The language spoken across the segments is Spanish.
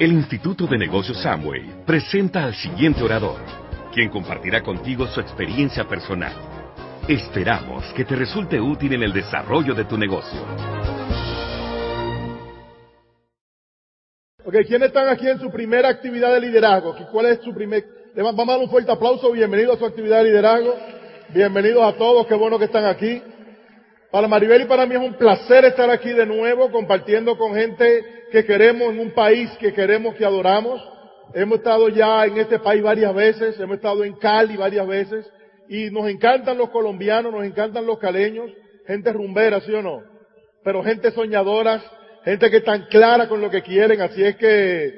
El Instituto de Negocios Samway presenta al siguiente orador, quien compartirá contigo su experiencia personal. Esperamos que te resulte útil en el desarrollo de tu negocio. Ok, ¿quiénes están aquí en su primera actividad de liderazgo? ¿Cuál es su primer? Vamos a dar un fuerte aplauso. Bienvenidos a su actividad de liderazgo. Bienvenidos a todos. Qué bueno que están aquí. Para Maribel y para mí es un placer estar aquí de nuevo compartiendo con gente que queremos en un país que queremos, que adoramos. Hemos estado ya en este país varias veces, hemos estado en Cali varias veces y nos encantan los colombianos, nos encantan los caleños, gente rumbera, ¿sí o no? Pero gente soñadoras, gente que están clara con lo que quieren, así es que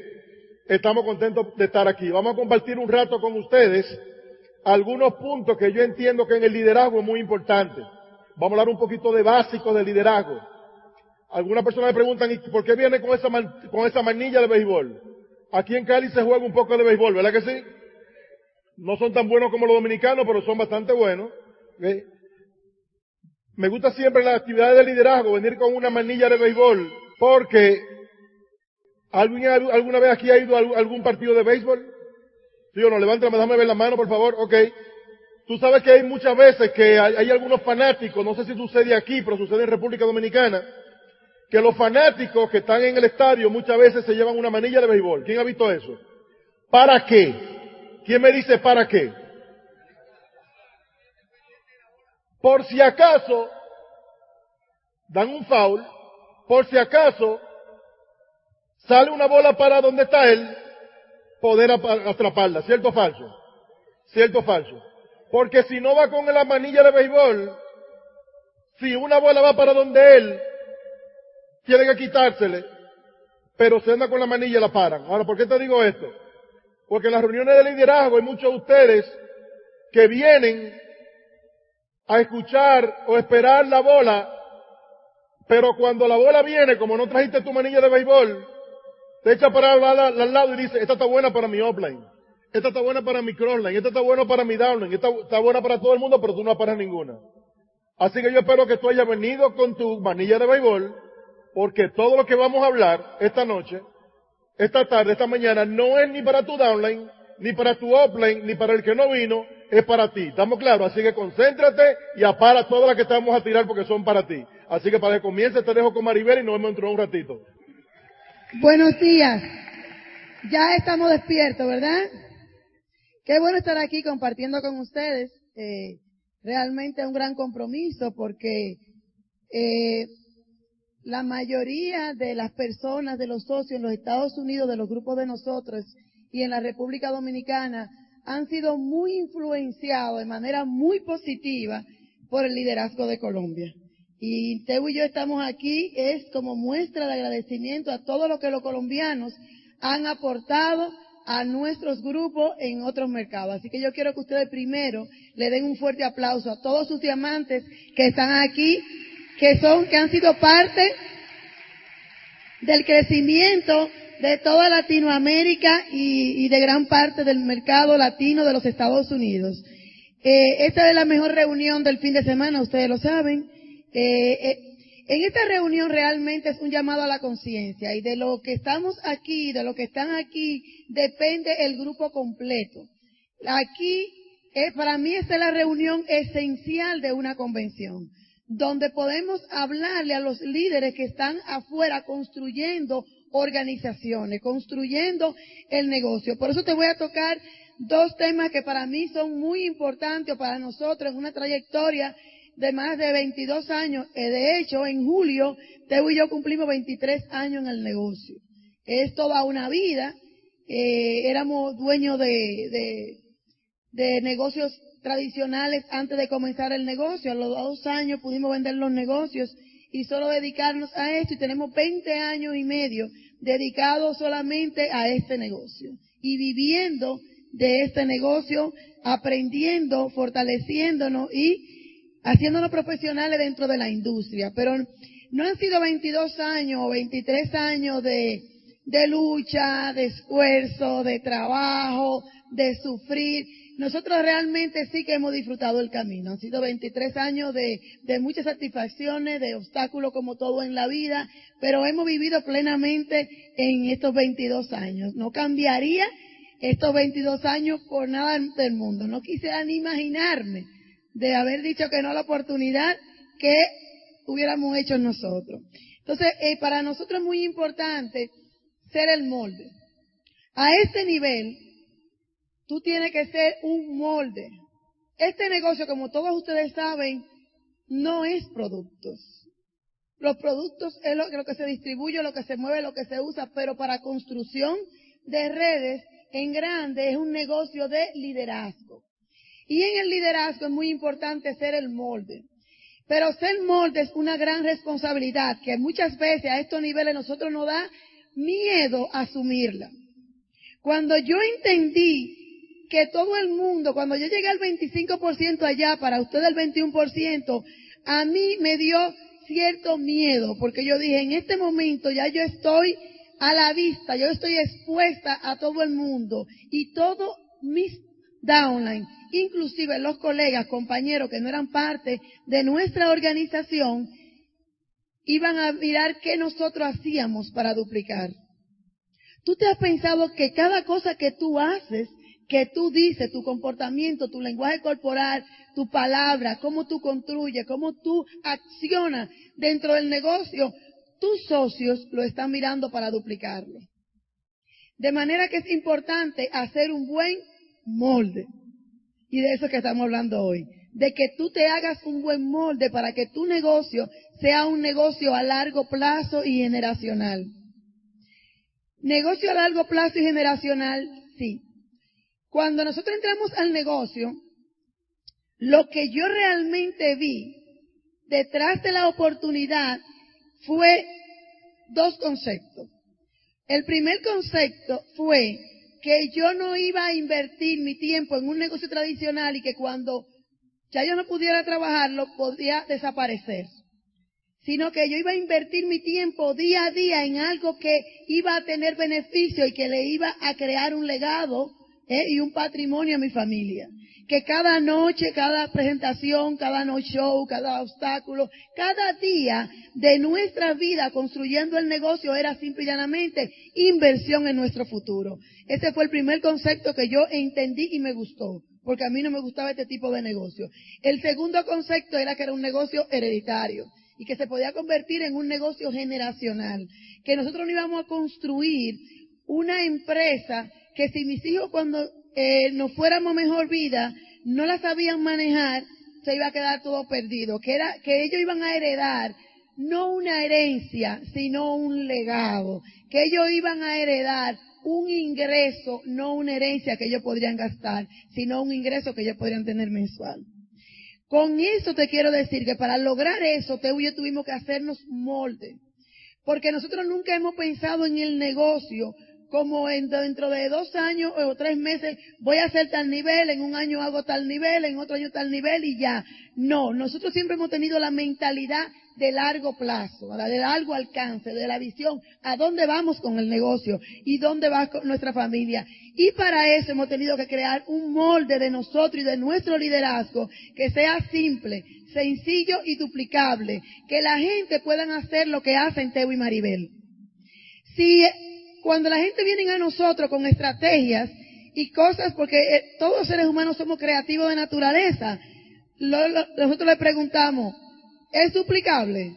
estamos contentos de estar aquí. Vamos a compartir un rato con ustedes algunos puntos que yo entiendo que en el liderazgo es muy importante. Vamos a hablar un poquito de básicos de liderazgo. Algunas personas me preguntan, ¿y por qué viene con esa, con esa manilla de béisbol? Aquí en Cali se juega un poco de béisbol, ¿verdad que sí? No son tan buenos como los dominicanos, pero son bastante buenos. Me gusta siempre las actividades de liderazgo, venir con una manilla de béisbol, porque ¿alguna vez aquí ha ido a algún partido de béisbol? ¿Sí o no? Levántame, déjame ver la mano, por favor. Ok. Tú sabes que hay muchas veces que hay, algunos fanáticos, no sé si sucede aquí, pero sucede en República Dominicana, que los fanáticos que están en el estadio muchas veces se llevan una manilla de béisbol. ¿Quién ha visto eso? ¿Para qué? ¿Quién me dice para qué? Por si acaso dan un foul, por si acaso sale una bola para donde está él, poder atraparla. ¿Cierto o falso? ¿Cierto o falso? Porque si no va con la manilla de béisbol, si una bola va para donde él, tiene que quitársele, pero si anda con la manilla la paran. Ahora, ¿por qué te digo esto? Porque en las reuniones de liderazgo hay muchos de ustedes que vienen a escuchar o esperar la bola, pero cuando la bola viene, como no trajiste tu manilla de béisbol, te echa para al lado y dice, esta está buena para mi offline. Esta está buena para mi crossline, esta está buena para mi downline, esta está buena para todo el mundo, pero tú no paras ninguna. Así que yo espero que tú hayas venido con tu manilla de béisbol, porque todo lo que vamos a hablar esta noche, esta tarde, esta mañana, no es ni para tu downline, ni para tu upline, ni para el que no vino, es para ti. ¿Estamos claros? Así que concéntrate y apara todas las que estamos a tirar porque son para ti. Así que para que comience te dejo con Maribel y nos vemos dentro de un ratito. Buenos días. Ya estamos despiertos, ¿verdad? Qué bueno estar aquí compartiendo con ustedes. Eh, realmente un gran compromiso porque eh, la mayoría de las personas, de los socios en los Estados Unidos, de los grupos de nosotros y en la República Dominicana, han sido muy influenciados de manera muy positiva por el liderazgo de Colombia. Y Teo y yo estamos aquí es como muestra de agradecimiento a todo lo que los colombianos han aportado a nuestros grupos en otros mercados. Así que yo quiero que ustedes primero le den un fuerte aplauso a todos sus diamantes que están aquí, que son, que han sido parte del crecimiento de toda Latinoamérica y, de gran parte del mercado latino de los Estados Unidos. Eh, esta es la mejor reunión del fin de semana, ustedes lo saben. Eh, eh, en esta reunión realmente es un llamado a la conciencia y de lo que estamos aquí, de lo que están aquí, depende el grupo completo. Aquí, para mí esta es la reunión esencial de una convención, donde podemos hablarle a los líderes que están afuera construyendo organizaciones, construyendo el negocio. Por eso te voy a tocar dos temas que para mí son muy importantes para nosotros en una trayectoria de más de 22 años. Eh, de hecho, en julio, Teo y yo cumplimos 23 años en el negocio. Es toda una vida. Eh, éramos dueños de, de, negocios tradicionales antes de comenzar el negocio. A los dos años pudimos vender los negocios y solo dedicarnos a esto y tenemos 20 años y medio dedicados solamente a este negocio y viviendo de este negocio, aprendiendo, fortaleciéndonos y haciéndonos profesionales dentro de la industria, pero no han sido 22 años o 23 años de, de lucha, de esfuerzo, de trabajo, de sufrir. Nosotros realmente sí que hemos disfrutado el camino. Han sido 23 años de, muchas satisfacciones, de obstáculos como todo en la vida, pero hemos vivido plenamente en estos 22 años. No cambiaría estos 22 años por nada del mundo. No quisiera ni imaginarme de haber dicho que no a la oportunidad que hubiéramos hecho nosotros. Entonces, eh, para nosotros es muy importante ser el molde. A este nivel, tú tienes que ser un molde. Este negocio, como todos ustedes saben, no es productos. Los productos es lo, que se distribuye, lo que se mueve, lo que se usa, pero para construcción de redes en grande es un negocio de liderazgo. Y en el liderazgo es muy importante ser el molde. Pero ser molde es una gran responsabilidad que muchas veces a estos niveles nosotros nos da miedo asumirla. Cuando yo entendí que todo el mundo, cuando yo llegué al 25% allá, para usted el 21%, a mí me dio cierto miedo, porque yo dije, en este momento ya yo estoy a la vista, yo estoy expuesta a todo el mundo y todo mis downline, inclusive los colegas, compañeros que no eran parte de nuestra organización, iban a mirar qué nosotros hacíamos para duplicar. ¿Tú te has pensado que cada cosa que tú haces, que tú dices, tu comportamiento, tu lenguaje corporal, tu palabra, cómo tú construyes, cómo tú accionas dentro del negocio, tus socios lo están mirando para duplicarlo? De manera que es importante hacer un buen molde. Y de eso que estamos hablando hoy. De que tú te hagas un buen molde para que tu negocio sea un negocio a largo plazo y generacional. Negocio a largo plazo y generacional, sí. Cuando nosotros entramos al negocio, lo que yo realmente vi detrás de la oportunidad fue dos conceptos. El primer concepto fue que yo no iba a invertir mi tiempo en un negocio tradicional y que cuando ya yo no pudiera trabajarlo podía desaparecer, sino que yo iba a invertir mi tiempo día a día en algo que iba a tener beneficio y que le iba a crear un legado ¿eh? y un patrimonio a mi familia que cada noche, cada presentación, cada no show, cada obstáculo, cada día de nuestra vida construyendo el negocio era simple y llanamente inversión en nuestro futuro. Ese fue el primer concepto que yo entendí y me gustó, porque a mí no me gustaba este tipo de negocio. El segundo concepto era que era un negocio hereditario y que se podía convertir en un negocio generacional, que nosotros no íbamos a construir una empresa que si mis hijos cuando eh, nos fuéramos mejor vida, no la sabían manejar, se iba a quedar todo perdido. Que era, que ellos iban a heredar no una herencia, sino un legado. Que ellos iban a heredar un ingreso, no una herencia que ellos podrían gastar, sino un ingreso que ellos podrían tener mensual. Con eso te quiero decir que para lograr eso, te y yo tuvimos que hacernos molde. Porque nosotros nunca hemos pensado en el negocio como dentro de dos años o tres meses voy a hacer tal nivel, en un año hago tal nivel, en otro año tal nivel y ya. No, nosotros siempre hemos tenido la mentalidad de largo plazo, de largo alcance, de la visión, a dónde vamos con el negocio y dónde va nuestra familia. Y para eso hemos tenido que crear un molde de nosotros y de nuestro liderazgo que sea simple, sencillo y duplicable, que la gente pueda hacer lo que hacen Teo y Maribel. Si cuando la gente viene a nosotros con estrategias y cosas, porque eh, todos los seres humanos somos creativos de naturaleza, nosotros le preguntamos, ¿es duplicable?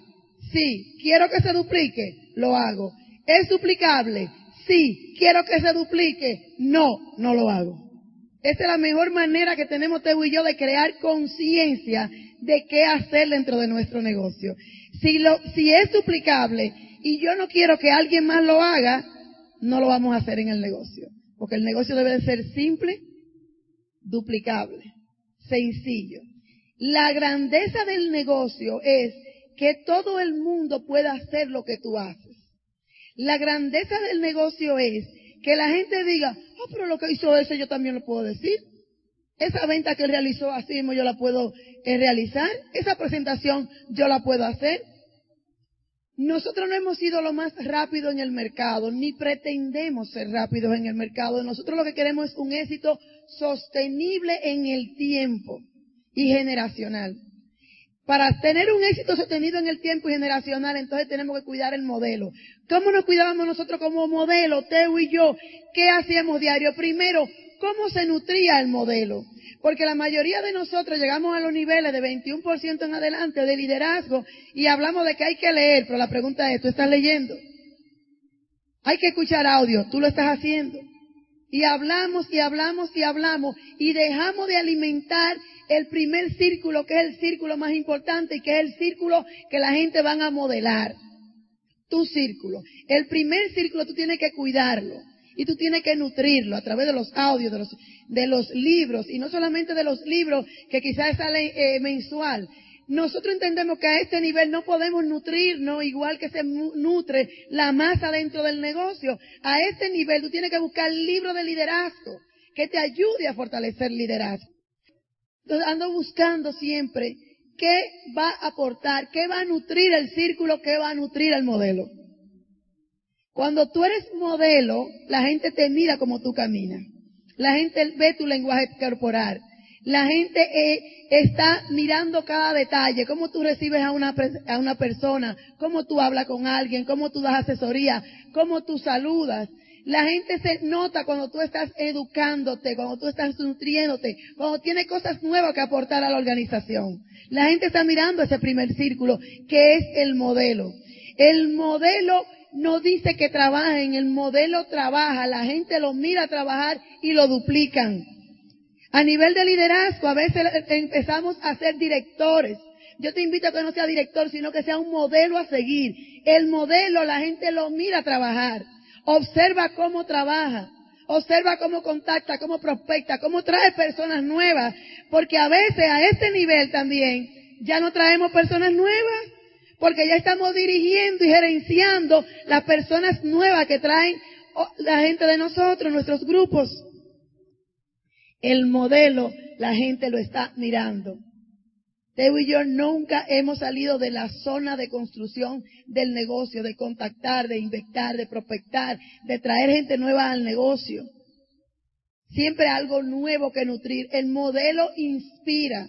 Sí. ¿Quiero que se duplique? Lo hago. ¿Es duplicable? Sí. ¿Quiero que se duplique? No, no lo hago. Esa es la mejor manera que tenemos Teo y yo de crear conciencia de qué hacer dentro de nuestro negocio. Si, lo, si es duplicable y yo no quiero que alguien más lo haga, no lo vamos a hacer en el negocio. Porque el negocio debe de ser simple, duplicable, sencillo. La grandeza del negocio es que todo el mundo pueda hacer lo que tú haces. La grandeza del negocio es que la gente diga, ah, pero lo que hizo ese yo también lo puedo decir. Esa venta que realizó así mismo yo la puedo eh, realizar. Esa presentación yo la puedo hacer. Nosotros no hemos sido lo más rápido en el mercado, ni pretendemos ser rápidos en el mercado. Nosotros lo que queremos es un éxito sostenible en el tiempo y generacional. Para tener un éxito sostenido en el tiempo y generacional, entonces tenemos que cuidar el modelo. ¿Cómo nos cuidábamos nosotros como modelo, Teo y yo? ¿Qué hacíamos diario? Primero, ¿cómo se nutría el modelo? Porque la mayoría de nosotros llegamos a los niveles de 21% en adelante de liderazgo y hablamos de que hay que leer, pero la pregunta es, ¿tú estás leyendo? Hay que escuchar audio, ¿tú lo estás haciendo? Y hablamos y hablamos y hablamos y dejamos de alimentar el primer círculo, que es el círculo más importante y que es el círculo que la gente van a modelar. Tu círculo. El primer círculo tú tienes que cuidarlo y tú tienes que nutrirlo a través de los audios, de los, de los libros y no solamente de los libros que quizás salen eh, mensual. Nosotros entendemos que a este nivel no podemos nutrirnos igual que se nutre la masa dentro del negocio. A este nivel tú tienes que buscar libros de liderazgo que te ayude a fortalecer liderazgo. Entonces ando buscando siempre qué va a aportar, qué va a nutrir el círculo, qué va a nutrir el modelo. Cuando tú eres modelo, la gente te mira como tú caminas. La gente ve tu lenguaje corporal. La gente eh, está mirando cada detalle, cómo tú recibes a una, a una persona, cómo tú hablas con alguien, cómo tú das asesoría, cómo tú saludas. La gente se nota cuando tú estás educándote, cuando tú estás nutriéndote, cuando tienes cosas nuevas que aportar a la organización. La gente está mirando ese primer círculo, que es el modelo. El modelo no dice que trabajen, el modelo trabaja, la gente lo mira trabajar y lo duplican. A nivel de liderazgo, a veces empezamos a ser directores. Yo te invito a que no sea director, sino que sea un modelo a seguir. El modelo, la gente lo mira trabajar. Observa cómo trabaja. Observa cómo contacta, cómo prospecta, cómo trae personas nuevas. Porque a veces a este nivel también ya no traemos personas nuevas. Porque ya estamos dirigiendo y gerenciando las personas nuevas que traen la gente de nosotros, nuestros grupos. El modelo, la gente lo está mirando. Teo y yo nunca hemos salido de la zona de construcción del negocio, de contactar, de inventar, de prospectar, de traer gente nueva al negocio. Siempre algo nuevo que nutrir. El modelo inspira.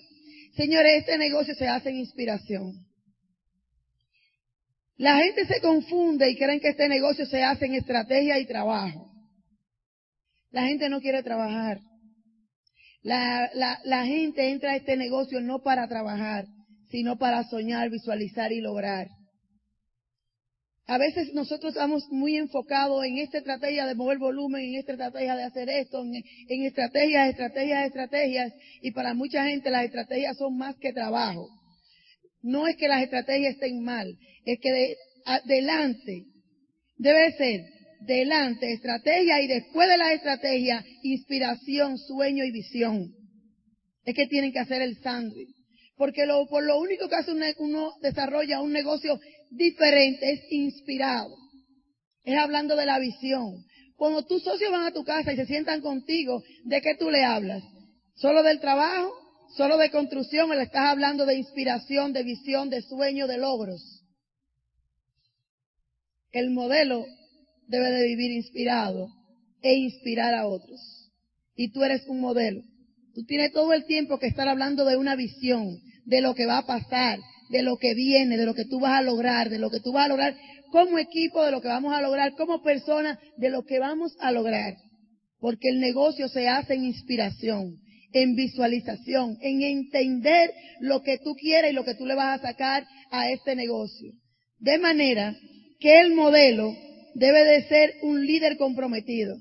Señores, este negocio se hace en inspiración. La gente se confunde y creen que este negocio se hace en estrategia y trabajo. La gente no quiere trabajar. La, la, la gente entra a este negocio no para trabajar, sino para soñar, visualizar y lograr. A veces nosotros estamos muy enfocados en esta estrategia de mover volumen, en esta estrategia de hacer esto, en, en, estrategias, estrategias, estrategias, y para mucha gente las estrategias son más que trabajo. No es que las estrategias estén mal, es que de, adelante debe ser delante, estrategia y después de la estrategia, inspiración, sueño y visión. Es que tienen que hacer el sándwich. Porque lo, por lo único que hace uno, desarrolla un negocio diferente es inspirado. Es hablando de la visión. Cuando tus socios van a tu casa y se sientan contigo, ¿de qué tú le hablas? ¿Solo del trabajo? ¿Solo de construcción? ¿O le estás hablando de inspiración, de visión, de sueño, de logros? El modelo debe de vivir inspirado e inspirar a otros. Y tú eres un modelo. Tú tienes todo el tiempo que estar hablando de una visión, de lo que va a pasar, de lo que viene, de lo que tú vas a lograr, de lo que tú vas a lograr como equipo, de lo que vamos a lograr como persona, de lo que vamos a lograr. Porque el negocio se hace en inspiración, en visualización, en entender lo que tú quieres y lo que tú le vas a sacar a este negocio. De manera que el modelo debe de ser un líder comprometido.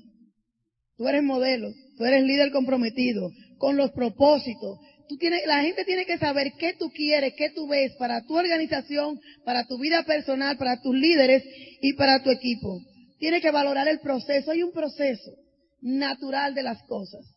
Tú eres modelo, tú eres líder comprometido con los propósitos. Tú tienes, la gente tiene que saber qué tú quieres, qué tú ves para tu organización, para tu vida personal, para tus líderes y para tu equipo. Tienes que valorar el proceso. Hay un proceso natural de las cosas.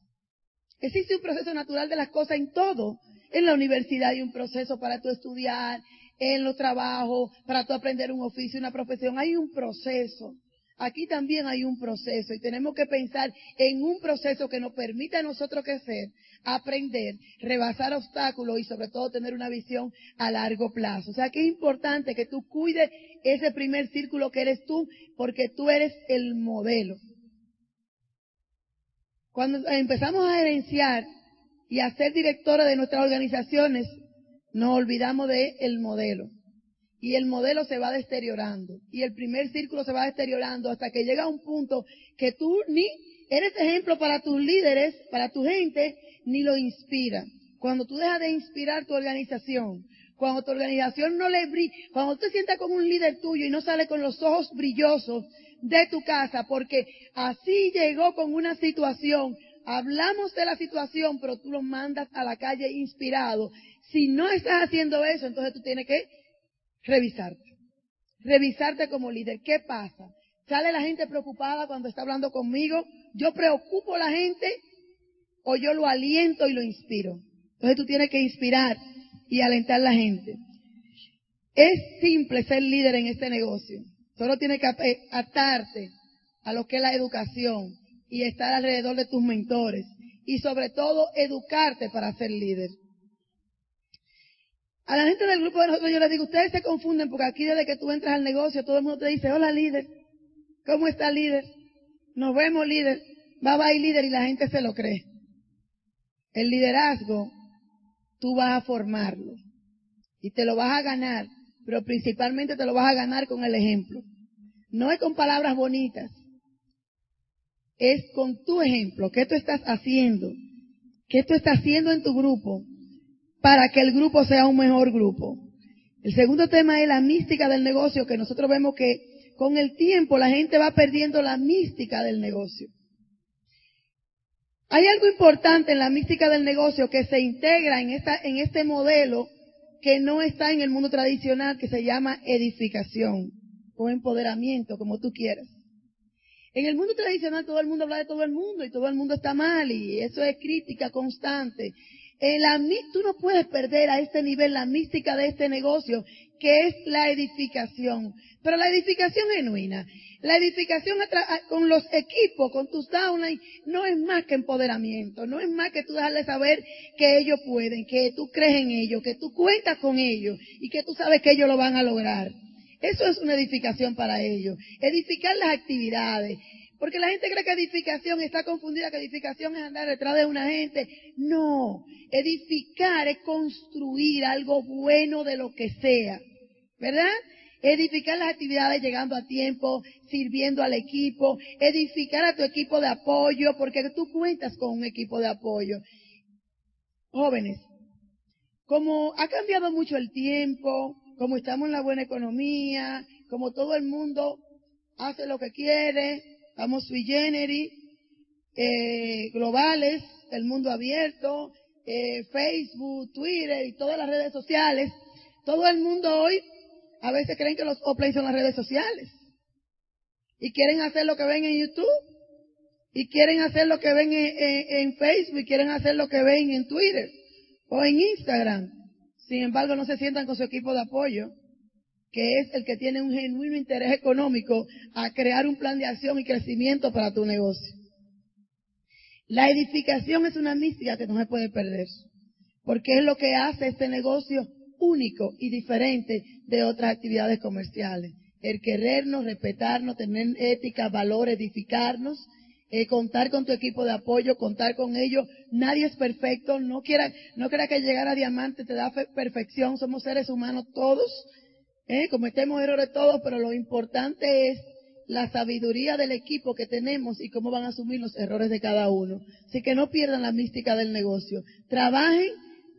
Existe un proceso natural de las cosas en todo. En la universidad hay un proceso para tu estudiar, en los trabajos, para tú aprender un oficio, una profesión. Hay un proceso. aquí también hay un proceso y tenemos que pensar en un proceso que nos permita a nosotros crecer, aprender, rebasar obstáculos y sobre todo tener una visión a largo plazo. O sea que es importante que tú cuides ese primer círculo que eres tú porque tú eres el modelo. Cuando empezamos a gerenciar y a ser directora de nuestras organizaciones, nos olvidamos del el modelo y el modelo se va deteriorando y el primer círculo se va deteriorando hasta que llega un punto que tú ni eres ejemplo para tus líderes, para tu gente, ni lo inspira. Cuando tú dejas de inspirar tu organización, cuando tu organización no le brilla, cuando tú te sientas como un líder tuyo y no sale con los ojos brillosos de tu casa, porque así llegó con una situación, hablamos de la situación, pero tú lo mandas a la calle inspirado. Si no estás haciendo eso, entonces tú tienes que revisarte. Revisarte como líder. ¿Qué pasa? Sale la gente preocupada cuando está hablando conmigo. Yo preocupo a la gente o yo lo aliento y lo inspiro. Entonces tú tienes que inspirar y alentar a la gente. Es simple ser líder en este negocio. Solo tienes que atarte a lo que es la educación y estar alrededor de tus mentores. Y sobre todo educarte para ser líder. A la gente del grupo de nosotros yo les digo, ustedes se confunden porque aquí desde que tú entras al negocio todo el mundo te dice, hola líder, ¿cómo está líder? Nos vemos líder, va ir líder y la gente se lo cree. El liderazgo, tú vas a formarlo y te lo vas a ganar, pero principalmente te lo vas a ganar con el ejemplo. No es con palabras bonitas, es con tu ejemplo, qué tú estás haciendo, qué tú estás haciendo en tu grupo, para que el grupo sea un mejor grupo. El segundo tema es la mística del negocio, que nosotros vemos que con el tiempo la gente va perdiendo la mística del negocio. Hay algo importante en la mística del negocio que se integra en, esta, en este modelo que no está en el mundo tradicional, que se llama edificación o empoderamiento, como tú quieras. En el mundo tradicional todo el mundo habla de todo el mundo y todo el mundo está mal y eso es crítica constante la, tú no puedes perder a este nivel la mística de este negocio, que es la edificación. Pero la edificación genuina, la edificación con los equipos, con tus downlines, no es más que empoderamiento, no es más que tú dejarles saber que ellos pueden, que tú crees en ellos, que tú cuentas con ellos y que tú sabes que ellos lo van a lograr. Eso es una edificación para ellos. Edificar las actividades, porque la gente cree que edificación está confundida, que edificación es andar detrás de una gente. No, edificar es construir algo bueno de lo que sea. ¿Verdad? Edificar las actividades llegando a tiempo, sirviendo al equipo, edificar a tu equipo de apoyo, porque tú cuentas con un equipo de apoyo. Jóvenes, como ha cambiado mucho el tiempo, como estamos en la buena economía, como todo el mundo hace lo que quiere, Estamos sui generis, eh, globales, el mundo abierto, eh, Facebook, Twitter y todas las redes sociales. Todo el mundo hoy a veces creen que los offline son las redes sociales. Y quieren hacer lo que ven en YouTube. Y quieren hacer lo que ven en, Facebook. Y quieren hacer lo que ven en Twitter. O en Instagram. Sin embargo, no se sientan con su equipo de apoyo que es el que tiene un genuino interés económico a crear un plan de acción y crecimiento para tu negocio. La edificación es una mística que no se puede perder, porque es lo que hace este negocio único y diferente de otras actividades comerciales. El querernos, respetarnos, tener ética, valor, edificarnos, eh, contar con tu equipo de apoyo, contar con ellos. Nadie es perfecto, no quiera, no quiera que llegar a diamante te da perfección, somos seres humanos todos ¿Eh? Cometemos errores todos, pero lo importante es la sabiduría del equipo que tenemos y cómo van a asumir los errores de cada uno. Así que no pierdan la mística del negocio. Trabajen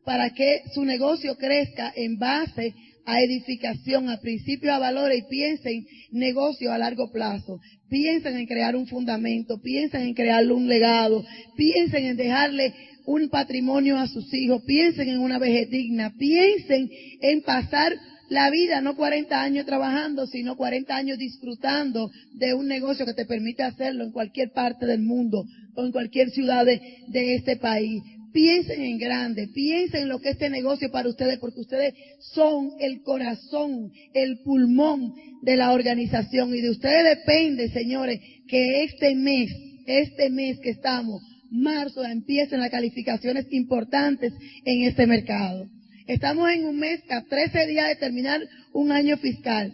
para que su negocio crezca en base a edificación, a principios, a valores y piensen negocio a largo plazo. Piensen en crear un fundamento, piensen en crearle un legado, piensen en dejarle un patrimonio a sus hijos, piensen en una vejez digna, piensen en pasar la vida, no 40 años trabajando, sino 40 años disfrutando de un negocio que te permite hacerlo en cualquier parte del mundo o en cualquier ciudad de, este país. Piensen en grande, piensen en lo que es este negocio para ustedes, porque ustedes son el corazón, el pulmón de la organización y de ustedes depende, señores, que este mes, este mes que estamos, marzo, empiecen las calificaciones importantes en este mercado. Estamos en un mes a 13 días de terminar un año fiscal.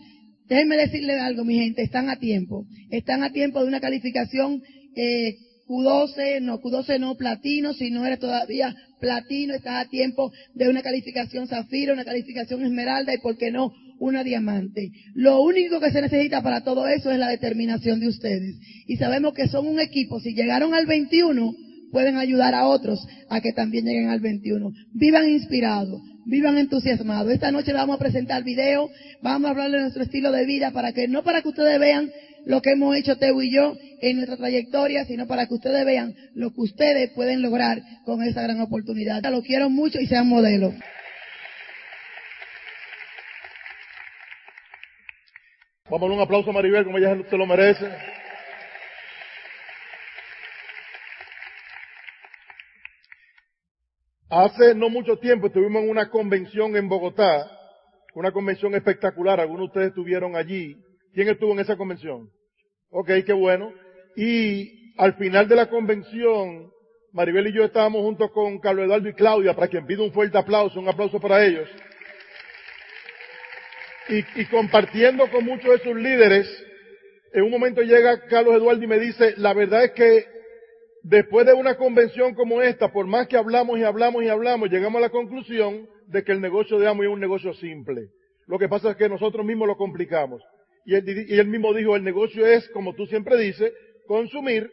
Déjenme decirles algo, mi gente, están a tiempo. Están a tiempo de una calificación eh, Q12, no, Q12 no platino, si no eres todavía platino, estás a tiempo de una calificación zafiro, una calificación esmeralda y, ¿por qué no?, una diamante. Lo único que se necesita para todo eso es la determinación de ustedes. Y sabemos que son un equipo. Si llegaron al 21, pueden ayudar a otros a que también lleguen al 21. Vivan inspirados, vivan entusiasmados. Esta noche le vamos a presentar video, vamos a hablar de nuestro estilo de vida para que, no para que ustedes vean lo que hemos hecho Teo y yo en nuestra trayectoria, sino para que ustedes vean lo que ustedes pueden lograr con esa gran oportunidad. Lo quiero mucho y sean modelos. Vamos a un aplauso a Maribel, como ella se lo merece. Hace no mucho tiempo estuvimos en una convención en Bogotá, una convención espectacular, algunos de ustedes estuvieron allí. ¿Quién estuvo en esa convención? Ok, qué bueno. Y al final de la convención, Maribel y yo estábamos juntos con Carlos Eduardo y Claudia, para quien pido un fuerte aplauso, un aplauso para ellos. Y, y compartiendo con muchos de sus líderes, en un momento llega Carlos Eduardo y me dice, la verdad es que después de una convención como esta, por más que hablamos y hablamos y hablamos, llegamos a la conclusión de que el negocio de Amo es un negocio simple. Lo que pasa es que nosotros mismos lo complicamos. Y él, mismo dijo, el negocio es, como tú siempre dices, consumir,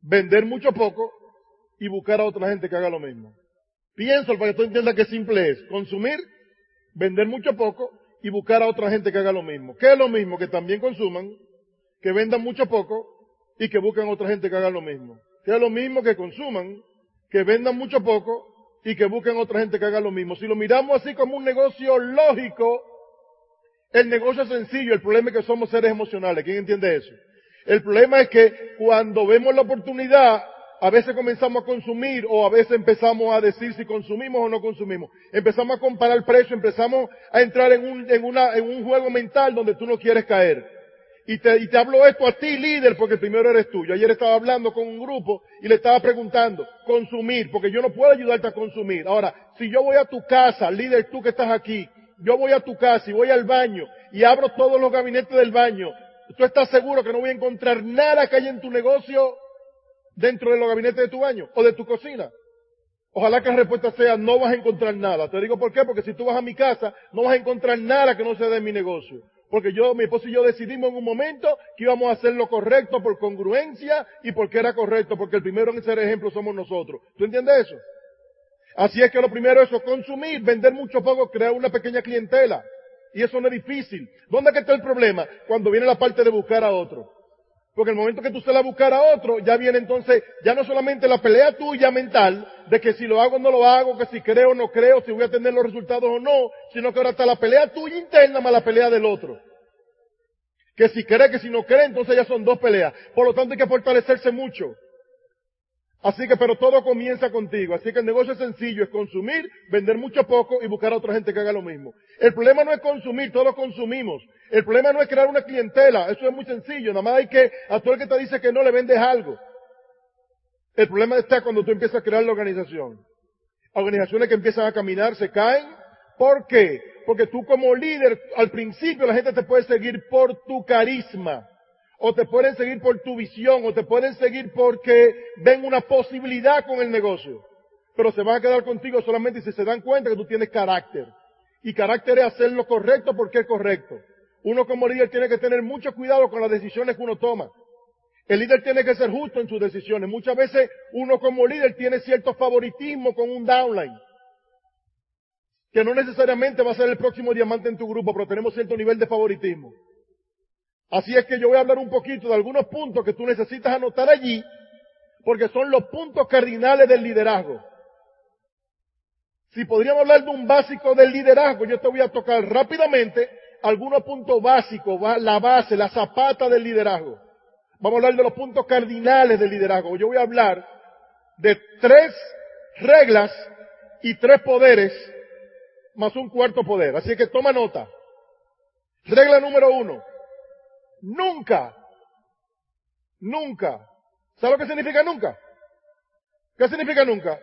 vender mucho poco y buscar a otra gente que haga lo mismo. Pienso para que tú entiendas qué simple es. Consumir, vender mucho poco y buscar a otra gente que haga lo mismo. ¿Qué es lo mismo? Que también consuman, que vendan mucho poco y que busquen otra gente que haga lo mismo. ¿Qué es lo mismo? Que consuman, que vendan mucho poco y que busquen otra gente que haga lo mismo. Si lo miramos así como un negocio lógico, el negocio es sencillo, el problema es que somos seres emocionales. ¿Quién entiende eso? El problema es que cuando vemos la oportunidad, a veces comenzamos a consumir o a veces empezamos a decir si consumimos o no consumimos. Empezamos a comparar el precio, empezamos a entrar en un, en una, en un juego mental donde tú no quieres caer. Y te, y te hablo esto a ti, líder, porque primero eres tú. Yo ayer estaba hablando con un grupo y le estaba preguntando, consumir, porque yo no puedo ayudarte a consumir. Ahora, si yo voy a tu casa, líder, tú que estás aquí, yo voy a tu casa y voy al baño y abro todos los gabinetes del baño, ¿tú estás seguro que no voy a encontrar nada que haya en tu negocio dentro de los gabinetes de tu baño o de tu cocina? Ojalá que la respuesta sea no vas a encontrar nada. Te digo por qué, porque si tú vas a mi casa no vas a encontrar nada que no sea de mi negocio. Porque yo, mi esposo y yo decidimos en un momento que íbamos a hacer lo correcto por congruencia y porque era correcto, porque el primero en ser ejemplo somos nosotros. ¿Tú entiendes eso? Así es que lo primero es consumir, vender mucho poco, crear una pequeña clientela. Y eso no es difícil. ¿Dónde está el problema? Cuando viene la parte de buscar a otro. Porque el momento que tú se la buscar a otro, ya viene entonces, ya no solamente la pelea tuya mental, de que si lo hago o no lo hago, que si creo o no creo, si voy a tener los resultados o no, sino que ahora está la pelea tuya interna más la pelea del otro. Que si cree, que si no cree, entonces ya son dos peleas. Por lo tanto hay que fortalecerse mucho. Así que, pero todo comienza contigo. Así que el negocio es sencillo, es consumir, vender mucho poco y buscar a otra gente que haga lo mismo. El problema no es consumir, todos consumimos. El problema no es crear una clientela, eso es muy sencillo. Nada más hay que, a todo el que te dice que no le vendes algo. El problema está cuando tú empiezas a crear la organización. Organizaciones que empiezan a caminar se caen. ¿Por qué? Porque tú como líder, al principio la gente te puede seguir por tu carisma o te pueden seguir por tu visión, o te pueden seguir porque ven una posibilidad con el negocio. Pero se van a quedar contigo solamente si se dan cuenta que tú tienes carácter. Y carácter es hacer lo correcto porque es correcto. Uno como líder tiene que tener mucho cuidado con las decisiones que uno toma. El líder tiene que ser justo en sus decisiones. Muchas veces uno como líder tiene cierto favoritismo con un downline. Que no necesariamente va a ser el próximo diamante en tu grupo, pero tenemos cierto nivel de favoritismo. Así es que yo voy a hablar un poquito de algunos puntos que tú necesitas anotar allí, porque son los puntos cardinales del liderazgo. Si podríamos hablar de un básico del liderazgo, yo te voy a tocar rápidamente algunos puntos básicos, la base, la zapata del liderazgo. Vamos a hablar de los puntos cardinales del liderazgo. Yo voy a hablar de tres reglas y tres poderes más un cuarto poder. Así que toma nota. Regla número uno. Nunca, nunca. ¿Sabe lo que significa nunca? ¿Qué significa nunca?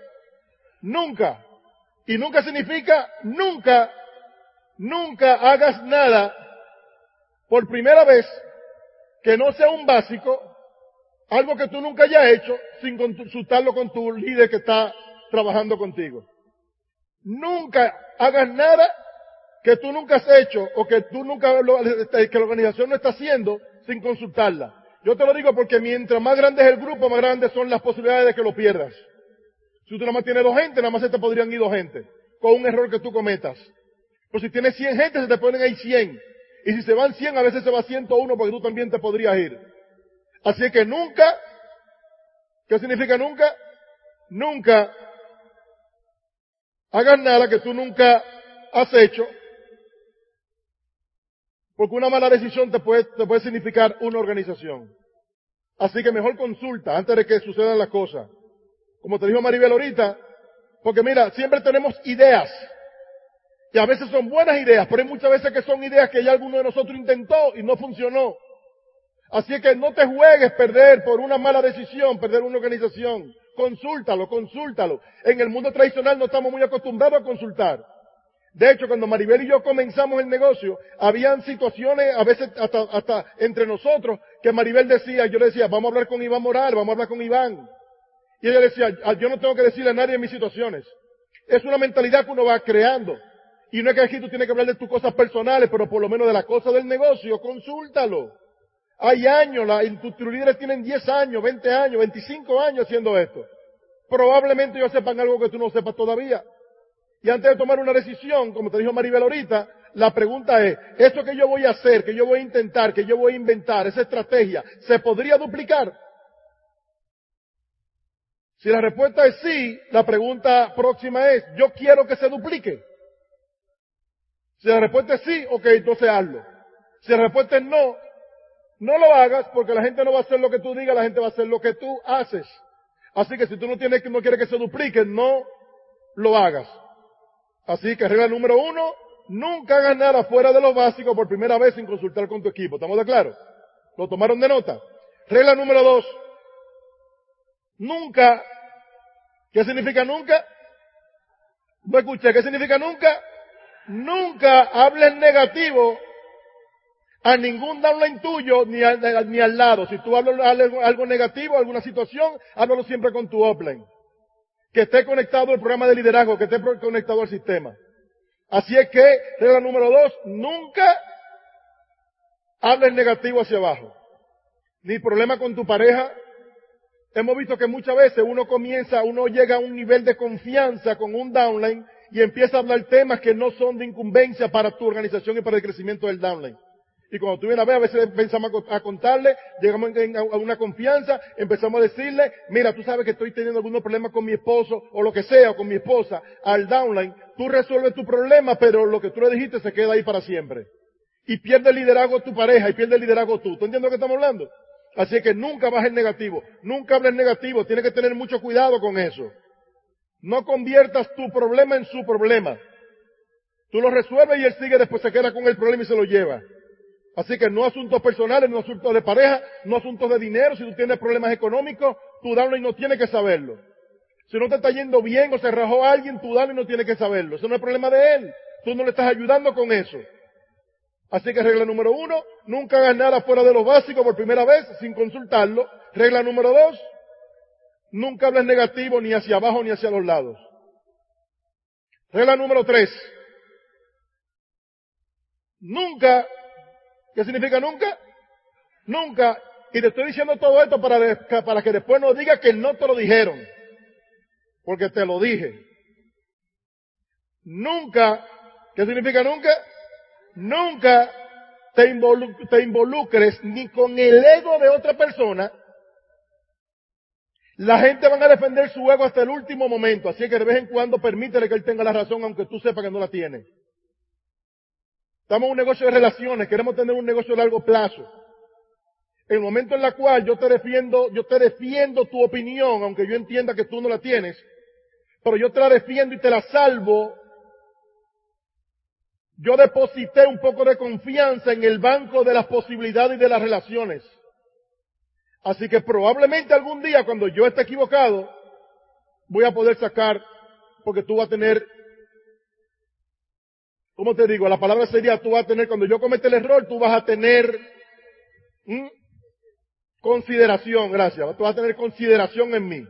Nunca. Y nunca significa nunca, nunca hagas nada por primera vez que no sea un básico, algo que tú nunca hayas hecho sin consultarlo con tu líder que está trabajando contigo. Nunca hagas nada que tú nunca has hecho o que tú nunca, este, que la organización no está haciendo sin consultarla. Yo te lo digo porque mientras más grande es el grupo, más grandes son las posibilidades de que lo pierdas. Si tú nada más tienes dos gente, nada más se te podrían ir dos gente, con un error que tú cometas. Pero si tienes 100 gente, se te ponen ahí 100. Y si se van 100, a veces se va 101 porque tú también te podrías ir. Así que nunca, ¿qué significa nunca? Nunca hagas nada que tú nunca has hecho, porque una mala decisión te puede, te puede significar una organización. Así que mejor consulta antes de que sucedan las cosas. Como te dijo Maribel ahorita, porque mira, siempre tenemos ideas. Y a veces son buenas ideas, pero hay muchas veces que son ideas que ya alguno de nosotros intentó y no funcionó. Así que no te juegues perder por una mala decisión, perder una organización. Consúltalo, consúltalo. En el mundo tradicional no estamos muy acostumbrados a consultar. De hecho, cuando Maribel y yo comenzamos el negocio, habían situaciones, a veces hasta, hasta entre nosotros, que Maribel decía, yo le decía, vamos a hablar con Iván Moral, vamos a hablar con Iván. Y ella decía, ah, yo no tengo que decirle a nadie en mis situaciones. Es una mentalidad que uno va creando. Y no es que aquí tú tienes que hablar de tus cosas personales, pero por lo menos de las cosas del negocio, consúltalo. Hay años, la, tus líderes tienen 10 años, 20 años, 25 años haciendo esto. Probablemente ellos sepan algo que tú no sepas todavía. Y antes de tomar una decisión, como te dijo Maribel ahorita, la pregunta es, ¿esto que yo voy a hacer, que yo voy a intentar, que yo voy a inventar, esa estrategia, ¿se podría duplicar? Si la respuesta es sí, la pregunta próxima es, ¿yo quiero que se duplique? Si la respuesta es sí, ok, entonces hazlo. Si la respuesta es no, no lo hagas porque la gente no va a hacer lo que tú digas, la gente va a hacer lo que tú haces. Así que si tú no tienes no quieres que se duplique, no lo hagas. Así que regla número uno, nunca hagas nada fuera de lo básico por primera vez sin consultar con tu equipo. ¿Estamos de claro? ¿Lo tomaron de nota? Regla número dos, nunca, ¿qué significa nunca? No escuché, ¿qué significa nunca? Nunca hables negativo a ningún downline tuyo ni, ni al lado. Si tú hablas algo, negativo, alguna situación, háblalo siempre con tu upline. Que esté conectado al programa de liderazgo, que esté conectado al sistema. Así es que, regla número dos, nunca hables negativo hacia abajo. Ni problema con tu pareja. Hemos visto que muchas veces uno comienza, uno llega a un nivel de confianza con un downline y empieza a hablar temas que no son de incumbencia para tu organización y para el crecimiento del downline. Y cuando tú vienes a ver, a veces empezamos a contarle, llegamos a una confianza, empezamos a decirle, mira, tú sabes que estoy teniendo algunos problemas con mi esposo, o lo que sea, o con mi esposa, al downline. Tú resuelves tu problema, pero lo que tú le dijiste se queda ahí para siempre. Y pierde el liderazgo tu pareja, y pierde el liderazgo tú. ¿Tú entiendes lo que estamos hablando? Así que nunca bajes negativo, nunca hables negativo, tienes que tener mucho cuidado con eso. No conviertas tu problema en su problema. Tú lo resuelves y él sigue, después se queda con el problema y se lo lleva. Así que no asuntos personales, no asuntos de pareja, no asuntos de dinero. Si tú tienes problemas económicos, tu downline no tiene que saberlo. Si no te está yendo bien o se rajó alguien, tu downline no tiene que saberlo. Eso no es problema de él. Tú no le estás ayudando con eso. Así que regla número uno, nunca hagas nada fuera de lo básico por primera vez sin consultarlo. Regla número dos, nunca hables negativo ni hacia abajo ni hacia los lados. Regla número tres, nunca ¿Qué significa nunca? Nunca. Y te estoy diciendo todo esto para, para que después no digas que no te lo dijeron. Porque te lo dije. Nunca. ¿Qué significa nunca? Nunca te, te involucres ni con el ego de otra persona. La gente van a defender su ego hasta el último momento. Así que de vez en cuando permítele que él tenga la razón aunque tú sepas que no la tiene. Estamos en un negocio de relaciones, queremos tener un negocio de largo plazo. El momento en el cual yo te defiendo, yo te defiendo tu opinión, aunque yo entienda que tú no la tienes, pero yo te la defiendo y te la salvo, yo deposité un poco de confianza en el banco de las posibilidades y de las relaciones. Así que probablemente algún día cuando yo esté equivocado, voy a poder sacar, porque tú vas a tener, ¿cómo te digo? La palabra sería, tú vas a tener, cuando yo cometa el error, tú vas a tener consideración, gracias, tú vas a tener consideración en mí.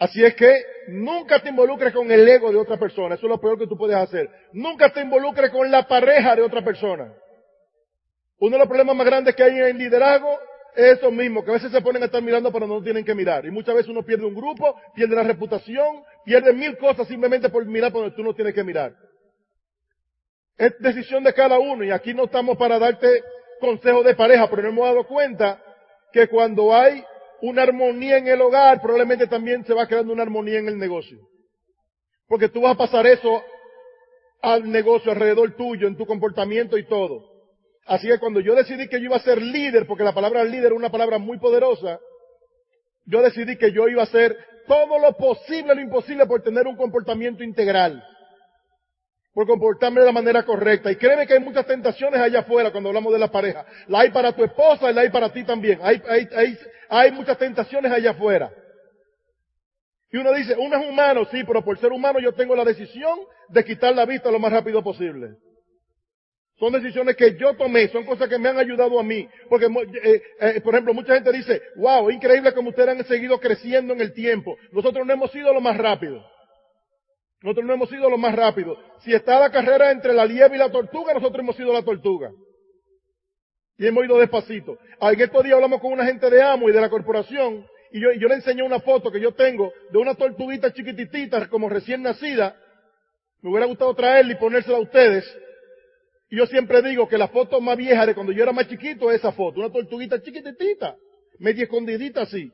Así es que nunca te involucres con el ego de otra persona, eso es lo peor que tú puedes hacer. Nunca te involucres con la pareja de otra persona. Uno de los problemas más grandes que hay en liderazgo eso mismo, que a veces se ponen a estar mirando pero no tienen que mirar. Y muchas veces uno pierde un grupo, pierde la reputación, pierde mil cosas simplemente por mirar por donde tú no tienes que mirar. Es decisión de cada uno y aquí no estamos para darte consejos de pareja, pero nos hemos dado cuenta que cuando hay una armonía en el hogar, probablemente también se va creando una armonía en el negocio. Porque tú vas a pasar eso al negocio alrededor tuyo, en tu comportamiento y todo. Así que cuando yo decidí que yo iba a ser líder, porque la palabra líder es una palabra muy poderosa, yo decidí que yo iba a hacer todo lo posible, lo imposible por tener un comportamiento integral. Por comportarme de la manera correcta. Y créeme que hay muchas tentaciones allá afuera cuando hablamos de la pareja. La hay para tu esposa y la hay para ti también. Hay, hay, hay, hay muchas tentaciones allá afuera. Y uno dice, uno es humano, sí, pero por ser humano yo tengo la decisión de quitar la vista lo más rápido posible. Son decisiones que yo tomé, son cosas que me han ayudado a mí. Porque, eh, eh, por ejemplo, mucha gente dice, wow, increíble como ustedes han seguido creciendo en el tiempo. Nosotros no hemos sido lo más rápido. Nosotros no hemos sido lo más rápido. Si está la carrera entre la liebre y la tortuga, nosotros hemos sido la tortuga. Y hemos ido despacito. En estos días hablamos con una gente de AMO y de la corporación, y yo, le enseñé una foto que yo tengo de una tortuguita chiquititita, como recién nacida. Me hubiera gustado traerla y ponérsela a ustedes y yo siempre digo que la foto más vieja de cuando yo era más chiquito es esa foto, una tortuguita chiquitita, media escondidita así.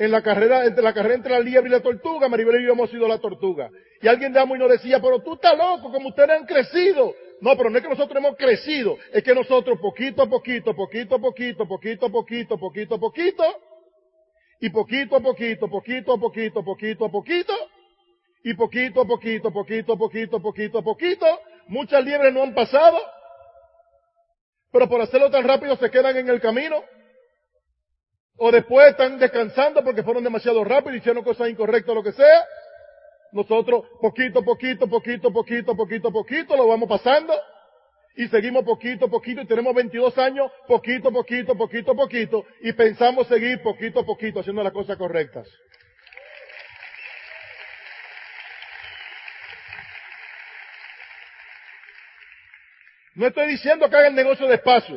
En la carrera, entre la carrera entre la liebre y la tortuga, Maribel y yo hemos sido la tortuga. Y alguien de amo y nos decía, pero tú estás loco, como ustedes han crecido. No, pero no es que nosotros hemos crecido, es que nosotros poquito a poquito, poquito a poquito, poquito a poquito, poquito a poquito, y poquito a poquito, poquito a poquito, poquito a poquito, y poquito a poquito, poquito a poquito, poquito a poquito, muchas liebres no han pasado, pero por hacerlo tan rápido se quedan en el camino. O después están descansando porque fueron demasiado rápidos, hicieron cosas incorrectas, lo que sea. Nosotros poquito, poquito, poquito, poquito, poquito, poquito lo vamos pasando. Y seguimos poquito, poquito, y tenemos 22 años, poquito, poquito, poquito, poquito, y pensamos seguir poquito, poquito, haciendo las cosas correctas. No estoy diciendo que haga el negocio despacio.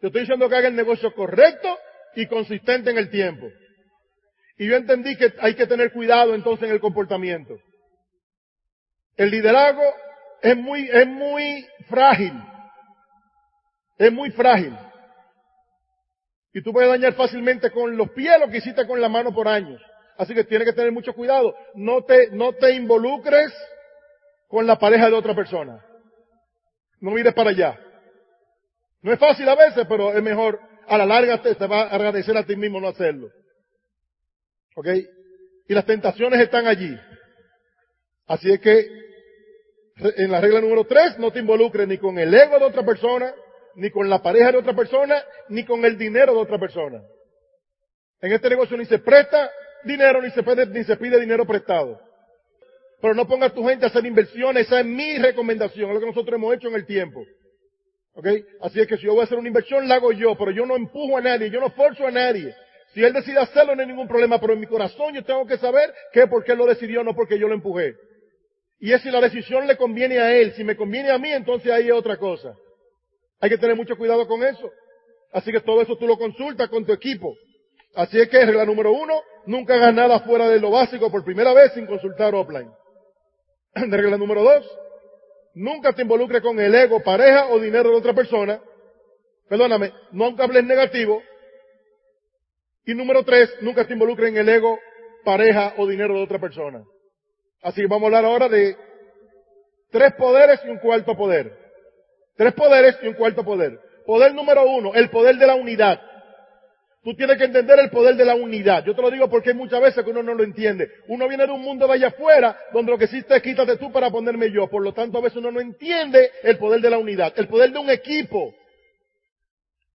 Yo estoy diciendo que haga el negocio correcto y consistente en el tiempo. Y yo entendí que hay que tener cuidado entonces en el comportamiento. El liderazgo es muy, es muy frágil. Es muy frágil. Y tú puedes dañar fácilmente con los pies lo que hiciste con la mano por años. Así que tienes que tener mucho cuidado. No te, no te involucres con la pareja de otra persona no mires para allá. No es fácil a veces, pero es mejor, a la larga te, va a agradecer a ti mismo no hacerlo. ¿Ok? Y las tentaciones están allí. Así es que, en la regla número tres, no te involucres ni con el ego de otra persona, ni con la pareja de otra persona, ni con el dinero de otra persona. En este negocio ni se presta dinero, ni se pide, ni se pide dinero prestado. Pero no pongas tu gente a hacer inversiones, esa es mi recomendación, es lo que nosotros hemos hecho en el tiempo. ¿Ok? Así es que si yo voy a hacer una inversión, la hago yo, pero yo no empujo a nadie, yo no forzo a nadie. Si él decide hacerlo, no hay ningún problema, pero en mi corazón yo tengo que saber que porque él lo decidió, no porque yo lo empujé. Y es si la decisión le conviene a él, si me conviene a mí, entonces ahí es otra cosa. Hay que tener mucho cuidado con eso. Así que todo eso tú lo consultas con tu equipo. Así es que regla número uno, nunca hagas nada fuera de lo básico por primera vez sin consultar offline. regla número dos, nunca te involucres con el ego, pareja o dinero de otra persona. Perdóname, nunca hables negativo. Y número tres, nunca te involucres en el ego, pareja o dinero de otra persona. Así que vamos a hablar ahora de tres poderes y un cuarto poder. Tres poderes y un cuarto poder. Poder número uno, el poder de la unidad. Tú tienes que entender el poder de la unidad. Yo te lo digo porque muchas veces que uno no lo entiende. Uno viene de un mundo de allá afuera donde lo que existe es quítate tú para ponerme yo. Por lo tanto, a veces uno no entiende el poder de la unidad, el poder de un equipo.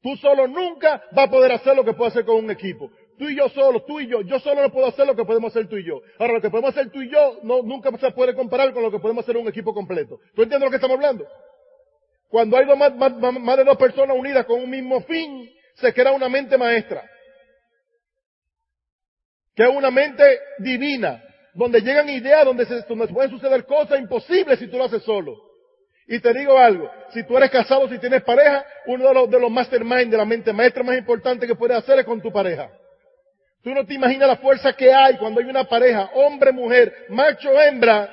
Tú solo nunca vas a poder hacer lo que puede hacer con un equipo. Tú y yo solo, tú y yo. Yo solo no puedo hacer lo que podemos hacer tú y yo. Ahora, lo que podemos hacer tú y yo no, nunca se puede comparar con lo que podemos hacer un equipo completo. ¿Tú entiendes lo que estamos hablando? Cuando hay más de dos personas unidas con un mismo fin, se crea una mente maestra. Que es una mente divina, donde llegan ideas, donde, se, donde pueden suceder cosas imposibles si tú lo haces solo. Y te digo algo, si tú eres casado, si tienes pareja, uno de los, de los mastermind, de la mente maestra más importante que puedes hacer es con tu pareja. Tú no te imaginas la fuerza que hay cuando hay una pareja, hombre, mujer, macho, hembra,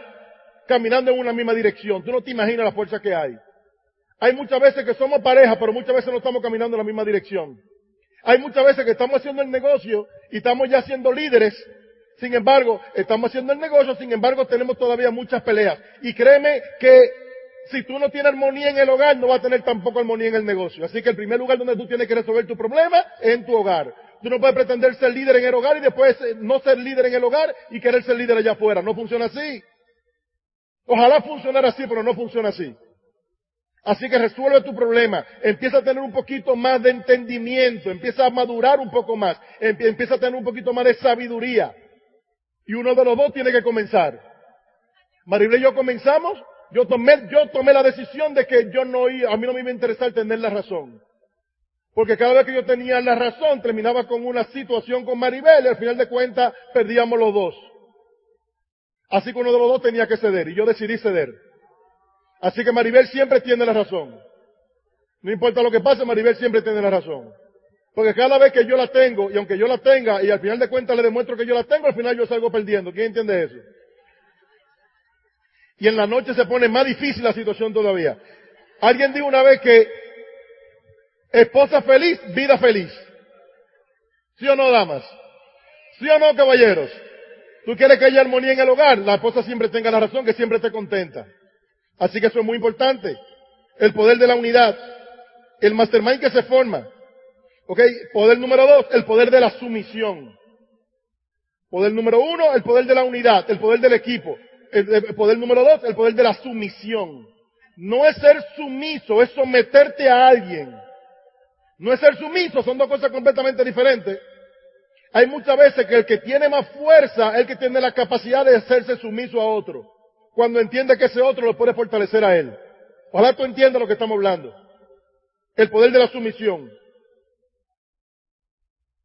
caminando en una misma dirección. Tú no te imaginas la fuerza que hay. Hay muchas veces que somos pareja, pero muchas veces no estamos caminando en la misma dirección. Hay muchas veces que estamos haciendo el negocio y estamos ya siendo líderes. Sin embargo, estamos haciendo el negocio, sin embargo, tenemos todavía muchas peleas. Y créeme que si tú no tienes armonía en el hogar, no vas a tener tampoco armonía en el negocio. Así que el primer lugar donde tú tienes que resolver tu problema es en tu hogar. Tú no puedes pretender ser líder en el hogar y después no ser líder en el hogar y querer ser líder allá afuera. No funciona así. Ojalá funcionara así, pero no funciona así. Así que resuelve tu problema, empieza a tener un poquito más de entendimiento, empieza a madurar un poco más, empieza a tener un poquito más de sabiduría. Y uno de los dos tiene que comenzar. Maribel y yo comenzamos, yo tomé, yo tomé la decisión de que yo no iba, a mí no me iba a interesar tener la razón. Porque cada vez que yo tenía la razón, terminaba con una situación con Maribel y al final de cuentas perdíamos los dos. Así que uno de los dos tenía que ceder y yo decidí ceder. Así que Maribel siempre tiene la razón. No importa lo que pase, Maribel siempre tiene la razón. Porque cada vez que yo la tengo, y aunque yo la tenga, y al final de cuentas le demuestro que yo la tengo, al final yo salgo perdiendo. ¿Quién entiende eso? Y en la noche se pone más difícil la situación todavía. Alguien dijo una vez que esposa feliz, vida feliz. ¿Sí o no, damas? ¿Sí o no, caballeros? Tú quieres que haya armonía en el hogar, la esposa siempre tenga la razón, que siempre esté contenta. Así que eso es muy importante. El poder de la unidad. El mastermind que se forma. ¿Ok? Poder número dos, el poder de la sumisión. Poder número uno, el poder de la unidad, el poder del equipo. El, poder número dos, el poder de la sumisión. No es ser sumiso, es someterte a alguien. No es ser sumiso, son dos cosas completamente diferentes. Hay muchas veces que el que tiene más fuerza es el que tiene la capacidad de hacerse sumiso a otro cuando entiende que ese otro lo puede fortalecer a él. Ojalá tú entiendas lo que estamos hablando. El poder de la sumisión.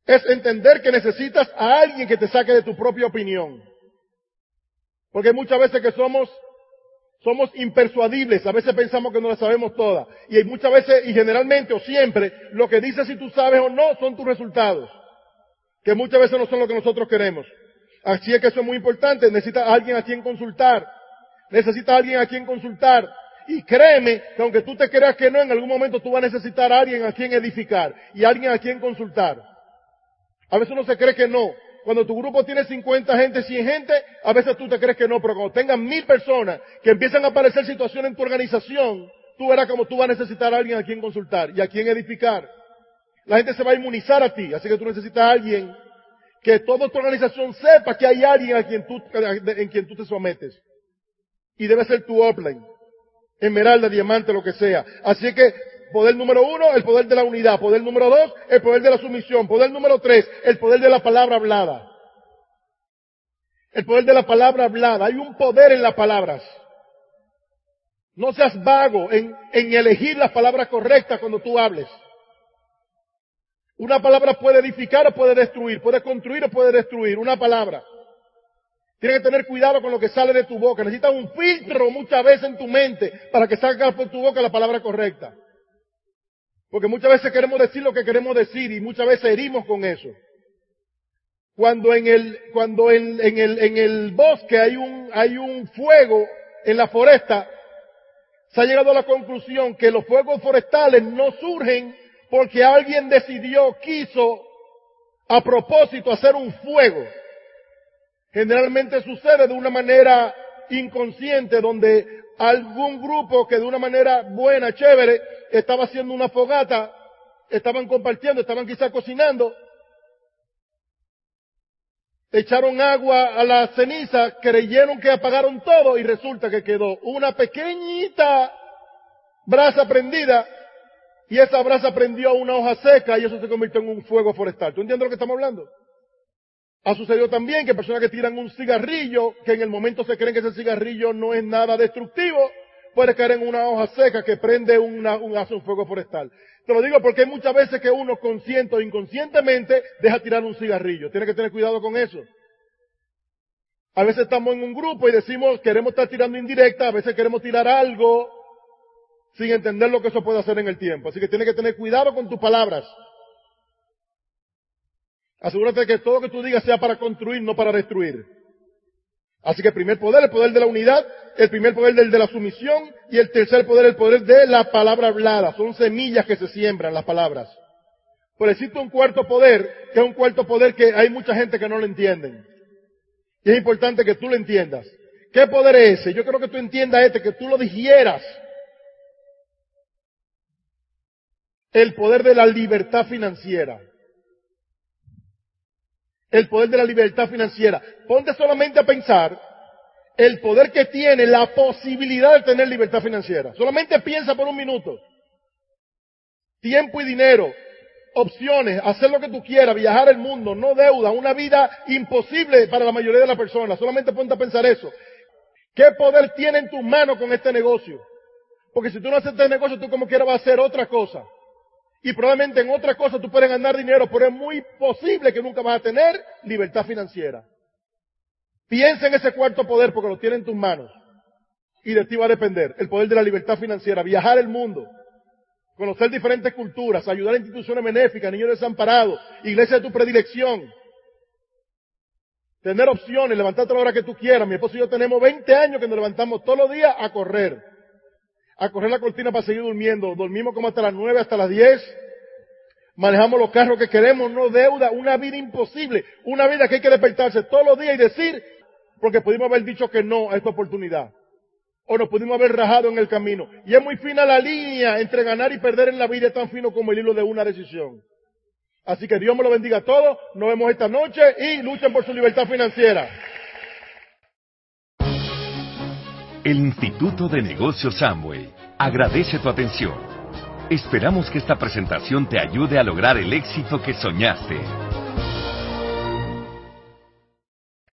Es entender que necesitas a alguien que te saque de tu propia opinión. Porque muchas veces que somos, somos impersuadibles, a veces pensamos que no la sabemos toda. Y hay muchas veces, y generalmente o siempre, lo que dices si tú sabes o no son tus resultados. Que muchas veces no son lo que nosotros queremos. Así es que eso es muy importante, necesitas a alguien a quien consultar. Necesitas a alguien a quien consultar. Y créeme que aunque tú te creas que no, en algún momento tú vas a necesitar a alguien a quien edificar y alguien a quien consultar. A veces uno se cree que no. Cuando tu grupo tiene 50 gente, 100 gente, a veces tú te crees que no, pero cuando tengas mil personas que empiezan a aparecer situaciones en tu organización, tú verás como tú vas a necesitar a alguien a quien consultar y a quien edificar. La gente se va a inmunizar a ti, así que tú necesitas a alguien que toda tu organización sepa que hay alguien a quien tú, en quien tú te sometes y debe ser tu offline. Esmeralda, diamante, lo que sea. Así que, poder número uno, el poder de la unidad. Poder número dos, el poder de la sumisión. Poder número tres, el poder de la palabra hablada. El poder de la palabra hablada. Hay un poder en las palabras. No seas vago en, en elegir las palabras correctas cuando tú hables. Una palabra puede edificar o puede destruir, puede construir o puede destruir. Una palabra. Tienes que tener cuidado con lo que sale de tu boca. Necesitas un filtro muchas veces en tu mente para que salga por tu boca la palabra correcta. Porque muchas veces queremos decir lo que queremos decir y muchas veces herimos con eso. Cuando en el, cuando en, en el, en el bosque hay un, hay un fuego en la foresta, se ha llegado a la conclusión que los fuegos forestales no surgen porque alguien decidió, quiso, a propósito, hacer un fuego generalmente sucede de una manera inconsciente donde algún grupo que de una manera buena, chévere, estaba haciendo una fogata, estaban compartiendo, estaban quizá cocinando echaron agua a la ceniza, creyeron que apagaron todo y resulta que quedó una pequeñita brasa prendida y esa brasa prendió una hoja seca y eso se convirtió en un fuego forestal. ¿Tú entiendes lo que estamos hablando? Ha sucedido también que personas que tiran un cigarrillo, que en el momento se creen que ese cigarrillo no es nada destructivo, puede caer en una hoja seca que prende un, hace un fuego forestal. Te lo digo porque hay muchas veces que uno consciente o inconscientemente deja tirar un cigarrillo. Tiene que tener cuidado con eso. A veces estamos en un grupo y decimos queremos estar tirando indirecta, a veces queremos tirar algo sin entender lo que eso puede hacer en el tiempo. Así que tiene que tener cuidado con tus palabras. Asegúrate que todo lo que tú digas sea para construir, no para destruir. Así que el primer poder, el poder de la unidad, el primer poder del de la sumisión y el tercer poder, el poder de la palabra hablada. Son semillas que se siembran las palabras. Pero existe un cuarto poder, que es un cuarto poder que hay mucha gente que no lo entienden. Y es importante que tú lo entiendas. ¿Qué poder es ese? Yo creo que tú entiendas este, que tú lo digieras. El poder de la libertad financiera el poder de la libertad financiera. Ponte solamente a pensar el poder que tiene la posibilidad de tener libertad financiera. Solamente piensa por un minuto. Tiempo y dinero, opciones, hacer lo que tú quieras, viajar el mundo, no deuda, una vida imposible para la mayoría de las personas. Solamente ponte a pensar eso. ¿Qué poder tiene en tus manos con este negocio? Porque si tú no haces este negocio, tú como quieras vas a hacer otra cosa. Y probablemente en otra cosa tú puedes ganar dinero, pero es muy posible que nunca vas a tener libertad financiera. Piensa en ese cuarto poder porque lo tiene en tus manos. Y de ti va a depender el poder de la libertad financiera, viajar el mundo, conocer diferentes culturas, ayudar a instituciones benéficas, niños desamparados, iglesia de tu predilección. Tener opciones, levantarte a la hora que tú quieras. Mi esposo y yo tenemos 20 años que nos levantamos todos los días a correr a correr la cortina para seguir durmiendo. Dormimos como hasta las nueve, hasta las diez. Manejamos los carros que queremos, no deuda, una vida imposible, una vida que hay que despertarse todos los días y decir, porque pudimos haber dicho que no a esta oportunidad. O nos pudimos haber rajado en el camino. Y es muy fina la línea entre ganar y perder en la vida, es tan fino como el hilo de una decisión. Así que Dios me lo bendiga a todos, nos vemos esta noche y luchen por su libertad financiera. El Instituto de Negocios Amway agradece tu atención. Esperamos que esta presentación te ayude a lograr el éxito que soñaste.